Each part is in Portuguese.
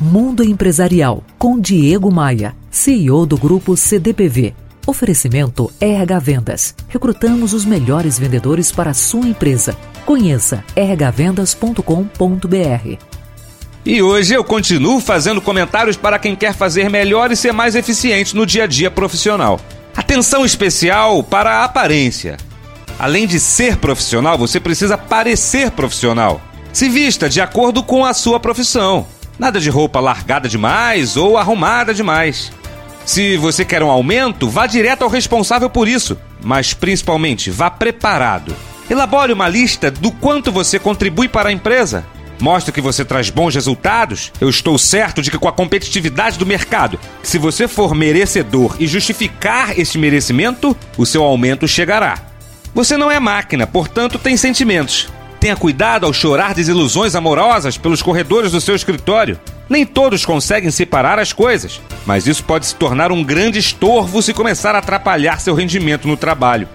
Mundo Empresarial com Diego Maia, CEO do grupo CDPV. Oferecimento RH Vendas. Recrutamos os melhores vendedores para a sua empresa. Conheça rhvendas.com.br. E hoje eu continuo fazendo comentários para quem quer fazer melhor e ser mais eficiente no dia a dia profissional. Atenção especial para a aparência. Além de ser profissional, você precisa parecer profissional. Se vista de acordo com a sua profissão. Nada de roupa largada demais ou arrumada demais. Se você quer um aumento, vá direto ao responsável por isso, mas principalmente vá preparado. Elabore uma lista do quanto você contribui para a empresa. Mostre que você traz bons resultados. Eu estou certo de que com a competitividade do mercado, se você for merecedor e justificar este merecimento, o seu aumento chegará. Você não é máquina, portanto tem sentimentos. Tenha cuidado ao chorar desilusões amorosas pelos corredores do seu escritório. Nem todos conseguem separar as coisas, mas isso pode se tornar um grande estorvo se começar a atrapalhar seu rendimento no trabalho.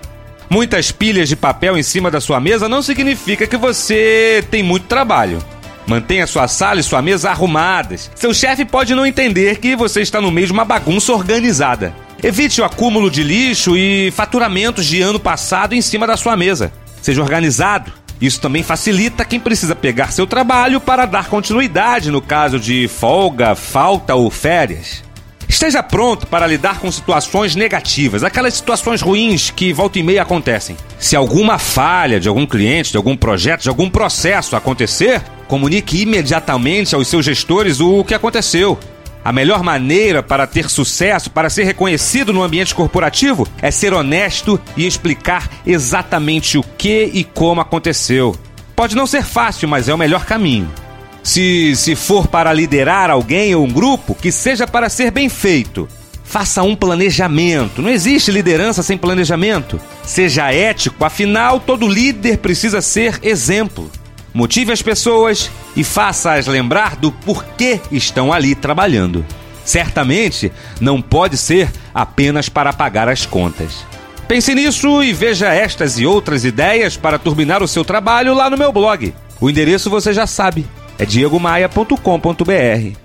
Muitas pilhas de papel em cima da sua mesa não significa que você tem muito trabalho. Mantenha sua sala e sua mesa arrumadas. Seu chefe pode não entender que você está no meio de uma bagunça organizada. Evite o acúmulo de lixo e faturamentos de ano passado em cima da sua mesa. Seja organizado isso também facilita quem precisa pegar seu trabalho para dar continuidade no caso de folga, falta ou férias. Esteja pronto para lidar com situações negativas, aquelas situações ruins que volta e meia acontecem. Se alguma falha de algum cliente, de algum projeto, de algum processo acontecer, comunique imediatamente aos seus gestores o que aconteceu. A melhor maneira para ter sucesso, para ser reconhecido no ambiente corporativo, é ser honesto e explicar exatamente o que e como aconteceu. Pode não ser fácil, mas é o melhor caminho. Se, se for para liderar alguém ou um grupo, que seja para ser bem feito. Faça um planejamento. Não existe liderança sem planejamento. Seja ético, afinal, todo líder precisa ser exemplo. Motive as pessoas e faça-as lembrar do porquê estão ali trabalhando. Certamente não pode ser apenas para pagar as contas. Pense nisso e veja estas e outras ideias para turbinar o seu trabalho lá no meu blog. O endereço você já sabe, é diegomaia.com.br.